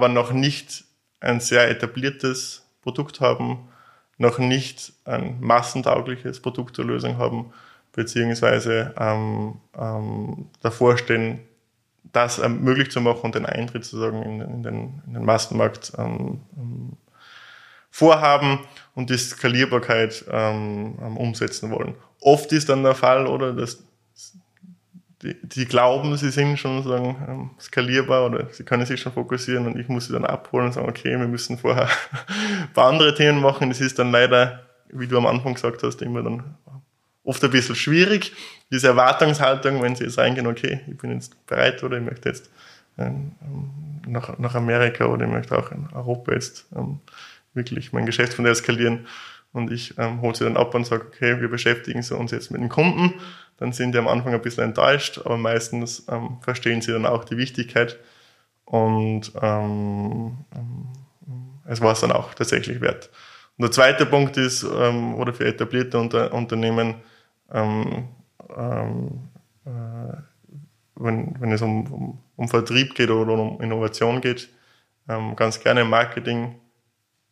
noch nicht ein sehr etabliertes Produkt haben, noch nicht ein massentaugliches Produkt zur Lösung haben, beziehungsweise ähm, ähm, davor stehen, das ähm, möglich zu machen und den Eintritt sozusagen in, in, den, in den Massenmarkt ähm, ähm vorhaben und die Skalierbarkeit ähm, umsetzen wollen. Oft ist dann der Fall, oder dass die, die glauben, sie sind schon sagen, ähm, skalierbar oder sie können sich schon fokussieren und ich muss sie dann abholen und sagen, okay, wir müssen vorher ein paar andere Themen machen. Das ist dann leider, wie du am Anfang gesagt hast, immer dann oft ein bisschen schwierig. Diese Erwartungshaltung, wenn sie jetzt reingehen, okay, ich bin jetzt bereit oder ich möchte jetzt ähm, nach, nach Amerika oder ich möchte auch in Europa jetzt ähm, wirklich mein Geschäft von der eskalieren. Und ich ähm, hole sie dann ab und sage, okay, wir beschäftigen sie uns jetzt mit den Kunden. Dann sind die am Anfang ein bisschen enttäuscht, aber meistens ähm, verstehen sie dann auch die Wichtigkeit. Und ähm, ähm es war es dann auch tatsächlich wert. Und der zweite Punkt ist, ähm, oder für etablierte Unter Unternehmen, ähm, ähm, äh, wenn, wenn es um, um, um Vertrieb geht oder um Innovation geht, ähm, ganz gerne Marketing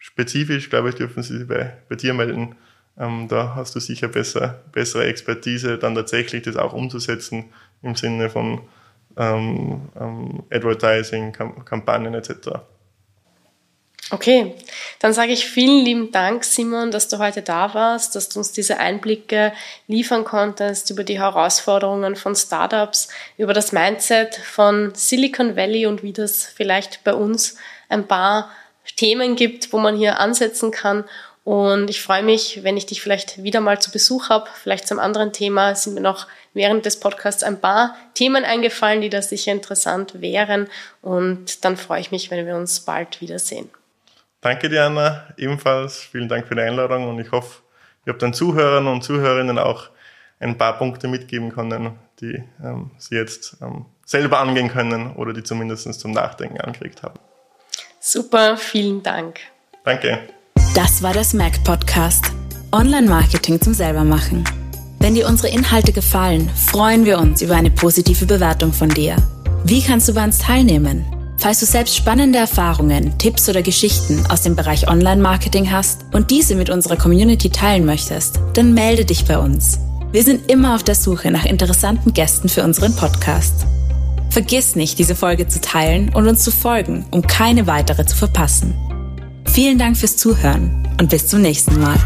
spezifisch, glaube ich, dürfen Sie sich bei, bei dir melden. Ähm, da hast du sicher besser, bessere Expertise, dann tatsächlich das auch umzusetzen im Sinne von ähm, ähm, Advertising, Kam Kampagnen etc. Okay, dann sage ich vielen lieben Dank, Simon, dass du heute da warst, dass du uns diese Einblicke liefern konntest über die Herausforderungen von Startups, über das Mindset von Silicon Valley und wie das vielleicht bei uns ein paar Themen gibt, wo man hier ansetzen kann. Und ich freue mich, wenn ich dich vielleicht wieder mal zu Besuch habe, vielleicht zum anderen Thema. Sind mir noch während des Podcasts ein paar Themen eingefallen, die da sicher interessant wären. Und dann freue ich mich, wenn wir uns bald wiedersehen. Danke, Diana. Ebenfalls vielen Dank für die Einladung und ich hoffe, ihr habt den Zuhörern und Zuhörerinnen auch ein paar Punkte mitgeben können, die ähm, sie jetzt ähm, selber angehen können oder die zumindest zum Nachdenken angeregt haben. Super, vielen Dank. Danke. Das war der Smack Podcast. Online-Marketing zum Selbermachen. Wenn dir unsere Inhalte gefallen, freuen wir uns über eine positive Bewertung von dir. Wie kannst du bei uns teilnehmen? Falls du selbst spannende Erfahrungen, Tipps oder Geschichten aus dem Bereich Online-Marketing hast und diese mit unserer Community teilen möchtest, dann melde dich bei uns. Wir sind immer auf der Suche nach interessanten Gästen für unseren Podcast. Vergiss nicht, diese Folge zu teilen und uns zu folgen, um keine weitere zu verpassen. Vielen Dank fürs Zuhören und bis zum nächsten Mal.